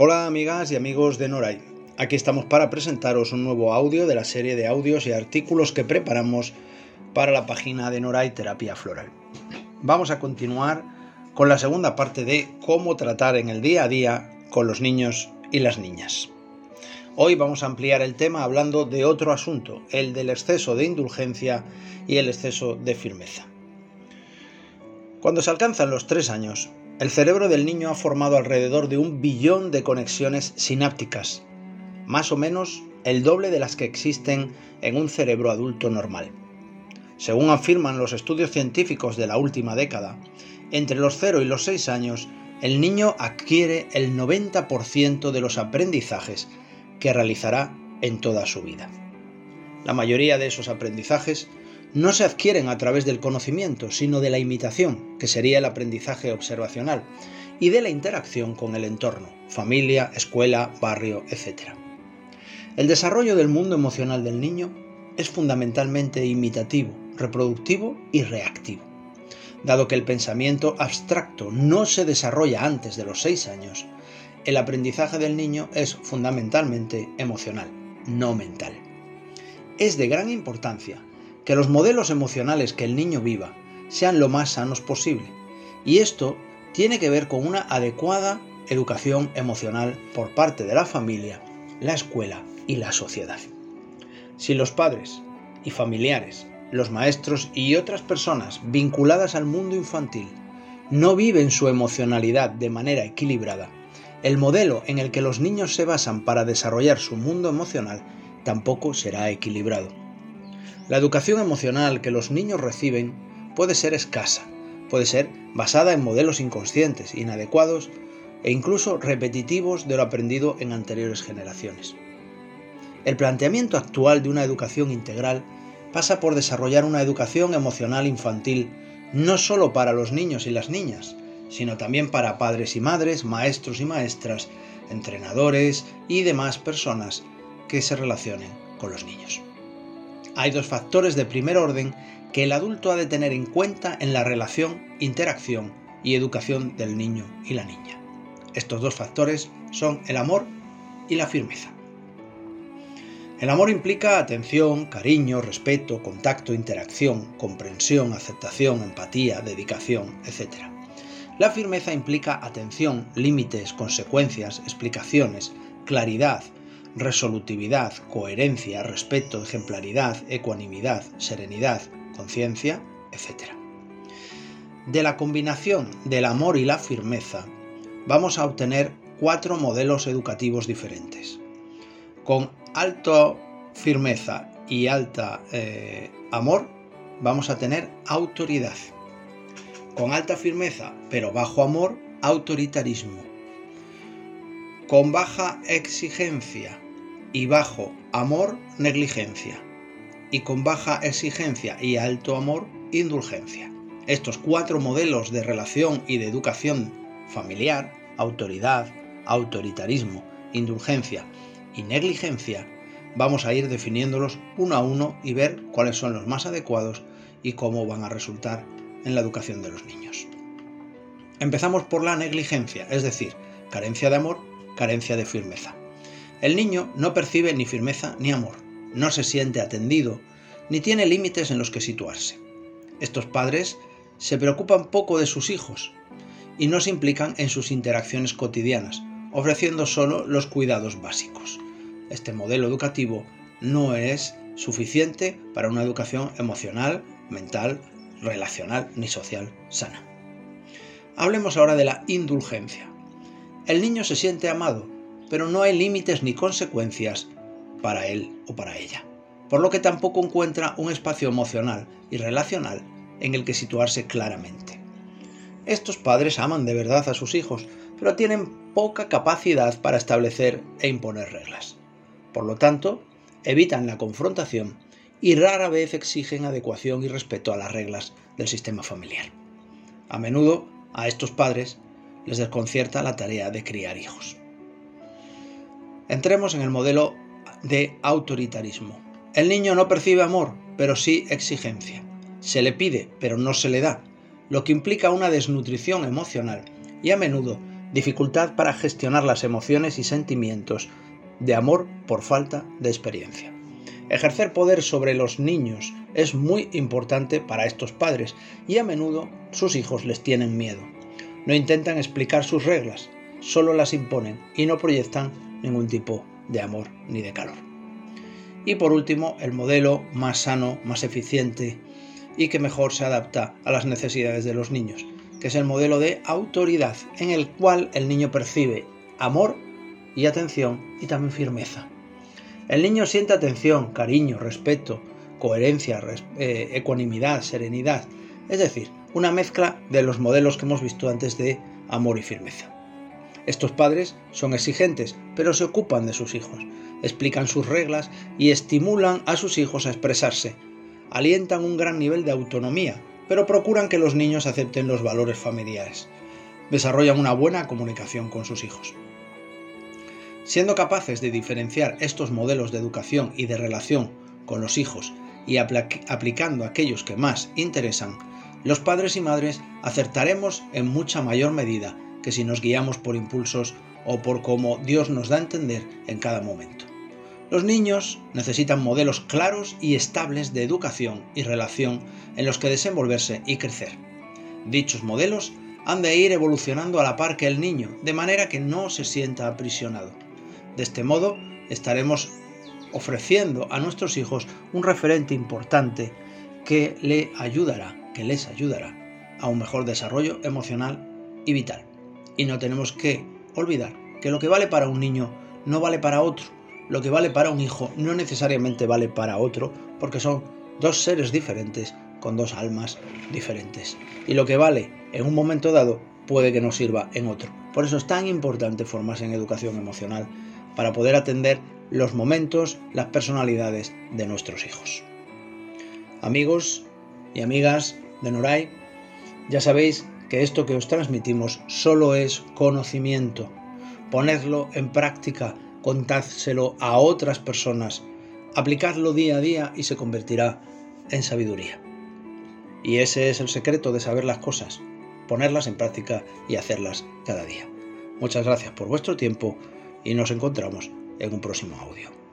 Hola amigas y amigos de Noray. Aquí estamos para presentaros un nuevo audio de la serie de audios y artículos que preparamos para la página de Noray Terapia Floral. Vamos a continuar con la segunda parte de cómo tratar en el día a día con los niños y las niñas. Hoy vamos a ampliar el tema hablando de otro asunto, el del exceso de indulgencia y el exceso de firmeza. Cuando se alcanzan los tres años, el cerebro del niño ha formado alrededor de un billón de conexiones sinápticas, más o menos el doble de las que existen en un cerebro adulto normal. Según afirman los estudios científicos de la última década, entre los 0 y los 6 años, el niño adquiere el 90% de los aprendizajes que realizará en toda su vida. La mayoría de esos aprendizajes no se adquieren a través del conocimiento, sino de la imitación, que sería el aprendizaje observacional, y de la interacción con el entorno, familia, escuela, barrio, etc. El desarrollo del mundo emocional del niño es fundamentalmente imitativo, reproductivo y reactivo. Dado que el pensamiento abstracto no se desarrolla antes de los 6 años, el aprendizaje del niño es fundamentalmente emocional, no mental. Es de gran importancia que los modelos emocionales que el niño viva sean lo más sanos posible. Y esto tiene que ver con una adecuada educación emocional por parte de la familia, la escuela y la sociedad. Si los padres y familiares, los maestros y otras personas vinculadas al mundo infantil no viven su emocionalidad de manera equilibrada, el modelo en el que los niños se basan para desarrollar su mundo emocional tampoco será equilibrado. La educación emocional que los niños reciben puede ser escasa, puede ser basada en modelos inconscientes, inadecuados e incluso repetitivos de lo aprendido en anteriores generaciones. El planteamiento actual de una educación integral pasa por desarrollar una educación emocional infantil no solo para los niños y las niñas, sino también para padres y madres, maestros y maestras, entrenadores y demás personas que se relacionen con los niños hay dos factores de primer orden que el adulto ha de tener en cuenta en la relación, interacción y educación del niño y la niña. Estos dos factores son el amor y la firmeza. El amor implica atención, cariño, respeto, contacto, interacción, comprensión, aceptación, empatía, dedicación, etc. La firmeza implica atención, límites, consecuencias, explicaciones, claridad, resolutividad, coherencia, respeto, ejemplaridad, ecuanimidad, serenidad, conciencia, etc. De la combinación del amor y la firmeza, vamos a obtener cuatro modelos educativos diferentes. Con alta firmeza y alta eh, amor, vamos a tener autoridad. Con alta firmeza, pero bajo amor, autoritarismo con baja exigencia y bajo amor, negligencia. Y con baja exigencia y alto amor, indulgencia. Estos cuatro modelos de relación y de educación familiar, autoridad, autoritarismo, indulgencia y negligencia, vamos a ir definiéndolos uno a uno y ver cuáles son los más adecuados y cómo van a resultar en la educación de los niños. Empezamos por la negligencia, es decir, carencia de amor carencia de firmeza. El niño no percibe ni firmeza ni amor, no se siente atendido, ni tiene límites en los que situarse. Estos padres se preocupan poco de sus hijos y no se implican en sus interacciones cotidianas, ofreciendo solo los cuidados básicos. Este modelo educativo no es suficiente para una educación emocional, mental, relacional ni social sana. Hablemos ahora de la indulgencia. El niño se siente amado, pero no hay límites ni consecuencias para él o para ella, por lo que tampoco encuentra un espacio emocional y relacional en el que situarse claramente. Estos padres aman de verdad a sus hijos, pero tienen poca capacidad para establecer e imponer reglas. Por lo tanto, evitan la confrontación y rara vez exigen adecuación y respeto a las reglas del sistema familiar. A menudo, a estos padres les desconcierta la tarea de criar hijos. Entremos en el modelo de autoritarismo. El niño no percibe amor, pero sí exigencia. Se le pide, pero no se le da, lo que implica una desnutrición emocional y a menudo dificultad para gestionar las emociones y sentimientos de amor por falta de experiencia. Ejercer poder sobre los niños es muy importante para estos padres y a menudo sus hijos les tienen miedo. No intentan explicar sus reglas, solo las imponen y no proyectan ningún tipo de amor ni de calor. Y por último, el modelo más sano, más eficiente y que mejor se adapta a las necesidades de los niños, que es el modelo de autoridad, en el cual el niño percibe amor y atención y también firmeza. El niño siente atención, cariño, respeto, coherencia, eh, ecuanimidad, serenidad, es decir, una mezcla de los modelos que hemos visto antes de amor y firmeza. Estos padres son exigentes, pero se ocupan de sus hijos, explican sus reglas y estimulan a sus hijos a expresarse. Alientan un gran nivel de autonomía, pero procuran que los niños acepten los valores familiares. Desarrollan una buena comunicación con sus hijos. Siendo capaces de diferenciar estos modelos de educación y de relación con los hijos y aplicando aquellos que más interesan, los padres y madres acertaremos en mucha mayor medida que si nos guiamos por impulsos o por cómo Dios nos da a entender en cada momento. Los niños necesitan modelos claros y estables de educación y relación en los que desenvolverse y crecer. Dichos modelos han de ir evolucionando a la par que el niño, de manera que no se sienta aprisionado. De este modo, estaremos ofreciendo a nuestros hijos un referente importante que le ayudará, que les ayudará a un mejor desarrollo emocional y vital. Y no tenemos que olvidar que lo que vale para un niño no vale para otro. Lo que vale para un hijo no necesariamente vale para otro, porque son dos seres diferentes con dos almas diferentes. Y lo que vale en un momento dado puede que no sirva en otro. Por eso es tan importante formarse en educación emocional para poder atender los momentos, las personalidades de nuestros hijos. Amigos y amigas de Noray, ya sabéis que esto que os transmitimos solo es conocimiento. Ponedlo en práctica, contádselo a otras personas, aplicadlo día a día y se convertirá en sabiduría. Y ese es el secreto de saber las cosas, ponerlas en práctica y hacerlas cada día. Muchas gracias por vuestro tiempo y nos encontramos en un próximo audio.